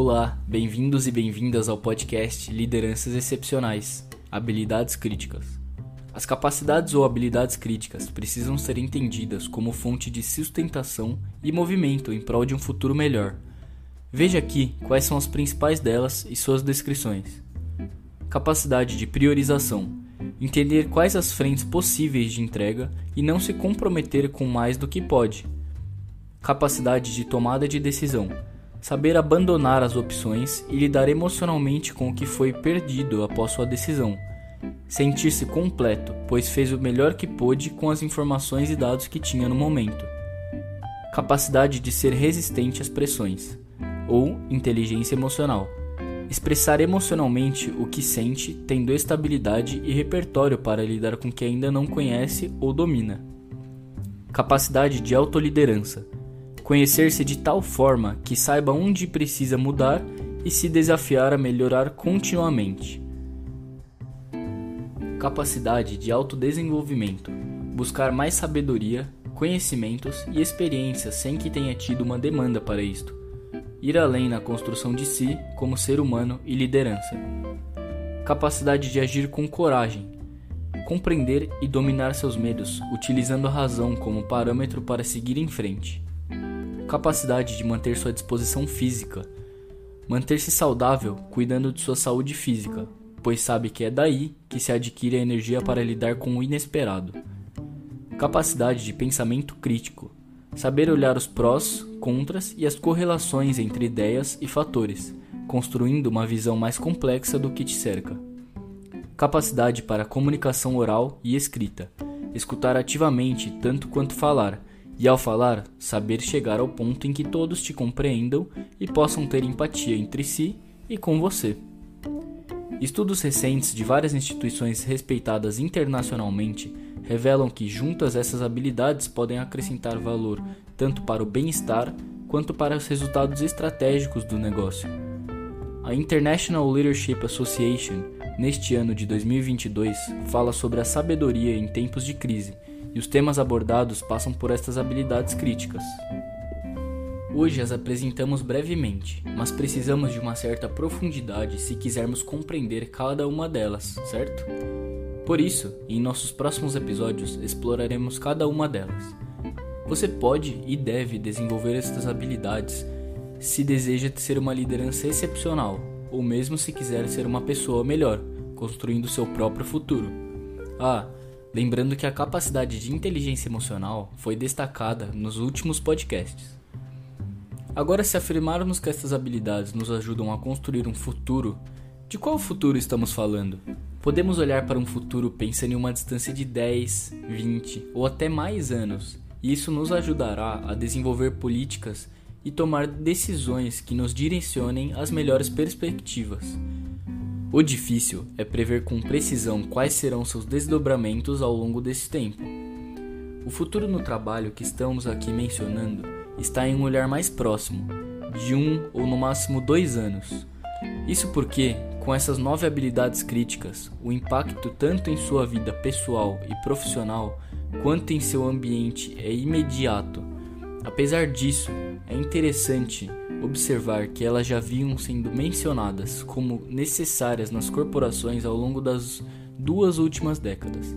Olá, bem-vindos e bem-vindas ao podcast Lideranças Excepcionais Habilidades Críticas. As capacidades ou habilidades críticas precisam ser entendidas como fonte de sustentação e movimento em prol de um futuro melhor. Veja aqui quais são as principais delas e suas descrições. Capacidade de priorização entender quais as frentes possíveis de entrega e não se comprometer com mais do que pode. Capacidade de tomada de decisão saber abandonar as opções e lidar emocionalmente com o que foi perdido após sua decisão. Sentir-se completo, pois fez o melhor que pôde com as informações e dados que tinha no momento. Capacidade de ser resistente às pressões, ou inteligência emocional. Expressar emocionalmente o que sente, tendo estabilidade e repertório para lidar com o que ainda não conhece ou domina. Capacidade de autoliderança Conhecer-se de tal forma que saiba onde precisa mudar e se desafiar a melhorar continuamente. Capacidade de autodesenvolvimento buscar mais sabedoria, conhecimentos e experiências sem que tenha tido uma demanda para isto. Ir além na construção de si como ser humano e liderança. Capacidade de agir com coragem, compreender e dominar seus medos, utilizando a razão como parâmetro para seguir em frente capacidade de manter sua disposição física, manter-se saudável cuidando de sua saúde física, pois sabe que é daí que se adquire a energia para lidar com o inesperado. Capacidade de pensamento crítico, saber olhar os prós, contras e as correlações entre ideias e fatores, construindo uma visão mais complexa do que te cerca. Capacidade para comunicação oral e escrita, escutar ativamente tanto quanto falar e ao falar, saber chegar ao ponto em que todos te compreendam e possam ter empatia entre si e com você. Estudos recentes de várias instituições respeitadas internacionalmente revelam que juntas essas habilidades podem acrescentar valor tanto para o bem-estar quanto para os resultados estratégicos do negócio. A International Leadership Association, neste ano de 2022, fala sobre a sabedoria em tempos de crise e os temas abordados passam por estas habilidades críticas. Hoje as apresentamos brevemente, mas precisamos de uma certa profundidade se quisermos compreender cada uma delas, certo? Por isso, em nossos próximos episódios exploraremos cada uma delas. Você pode e deve desenvolver estas habilidades se deseja ser uma liderança excepcional, ou mesmo se quiser ser uma pessoa melhor, construindo seu próprio futuro. Ah, Lembrando que a capacidade de inteligência emocional foi destacada nos últimos podcasts. Agora, se afirmarmos que estas habilidades nos ajudam a construir um futuro, de qual futuro estamos falando? Podemos olhar para um futuro pensando em uma distância de 10, 20 ou até mais anos, e isso nos ajudará a desenvolver políticas e tomar decisões que nos direcionem às melhores perspectivas. O difícil é prever com precisão quais serão seus desdobramentos ao longo desse tempo. O futuro no trabalho que estamos aqui mencionando está em um olhar mais próximo, de um ou no máximo dois anos. Isso porque, com essas nove habilidades críticas, o impacto tanto em sua vida pessoal e profissional quanto em seu ambiente é imediato. Apesar disso, é interessante observar que elas já vinham sendo mencionadas como necessárias nas corporações ao longo das duas últimas décadas.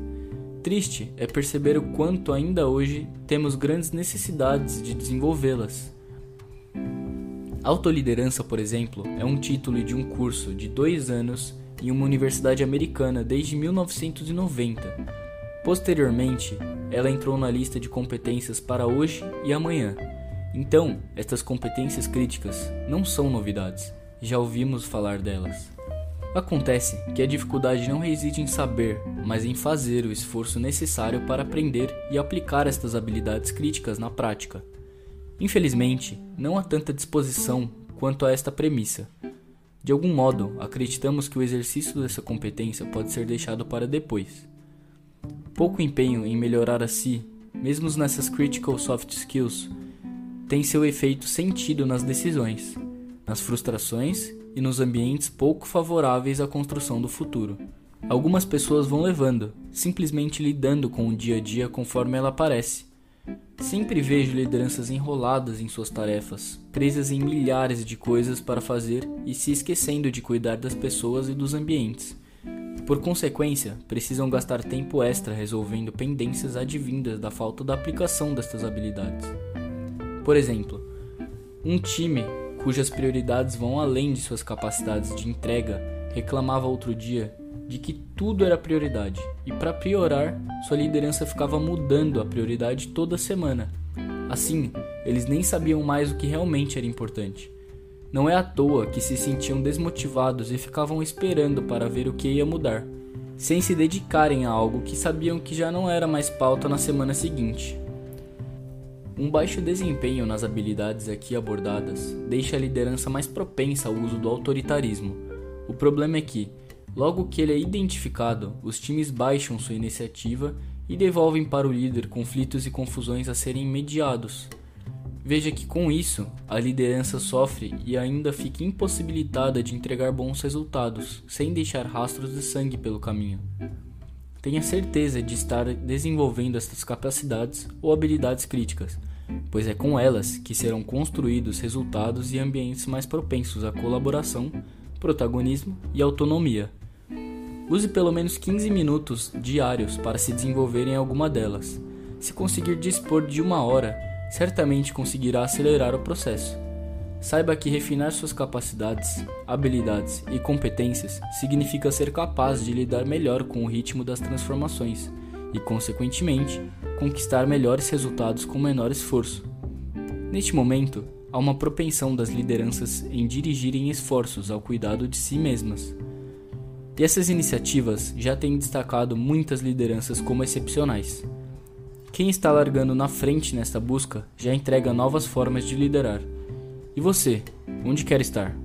Triste é perceber o quanto ainda hoje temos grandes necessidades de desenvolvê-las. Autoliderança, por exemplo, é um título de um curso de dois anos em uma universidade americana desde 1990. Posteriormente, ela entrou na lista de competências para hoje e amanhã então, estas competências críticas não são novidades, já ouvimos falar delas. Acontece que a dificuldade não reside em saber, mas em fazer o esforço necessário para aprender e aplicar estas habilidades críticas na prática. Infelizmente, não há tanta disposição quanto a esta premissa. De algum modo, acreditamos que o exercício dessa competência pode ser deixado para depois. Pouco empenho em melhorar a si, mesmo nessas critical soft skills, tem seu efeito sentido nas decisões, nas frustrações e nos ambientes pouco favoráveis à construção do futuro. Algumas pessoas vão levando, simplesmente lidando com o dia a dia conforme ela aparece, Sempre vejo lideranças enroladas em suas tarefas, presas em milhares de coisas para fazer e se esquecendo de cuidar das pessoas e dos ambientes. Por consequência, precisam gastar tempo extra resolvendo pendências advindas da falta da aplicação destas habilidades. Por exemplo, um time cujas prioridades vão além de suas capacidades de entrega reclamava outro dia de que tudo era prioridade e, para piorar, sua liderança ficava mudando a prioridade toda semana. Assim, eles nem sabiam mais o que realmente era importante. Não é à toa que se sentiam desmotivados e ficavam esperando para ver o que ia mudar, sem se dedicarem a algo que sabiam que já não era mais pauta na semana seguinte. Um baixo desempenho nas habilidades aqui abordadas deixa a liderança mais propensa ao uso do autoritarismo. O problema é que, logo que ele é identificado, os times baixam sua iniciativa e devolvem para o líder conflitos e confusões a serem mediados. Veja que com isso, a liderança sofre e ainda fica impossibilitada de entregar bons resultados, sem deixar rastros de sangue pelo caminho. Tenha certeza de estar desenvolvendo estas capacidades ou habilidades críticas, pois é com elas que serão construídos resultados e ambientes mais propensos à colaboração, protagonismo e autonomia. Use pelo menos 15 minutos diários para se desenvolver em alguma delas. Se conseguir dispor de uma hora, certamente conseguirá acelerar o processo. Saiba que refinar suas capacidades, habilidades e competências significa ser capaz de lidar melhor com o ritmo das transformações e, consequentemente, conquistar melhores resultados com menor esforço. Neste momento, há uma propensão das lideranças em dirigirem esforços ao cuidado de si mesmas. E essas iniciativas já têm destacado muitas lideranças como excepcionais. Quem está largando na frente nesta busca já entrega novas formas de liderar. E você, onde quer estar?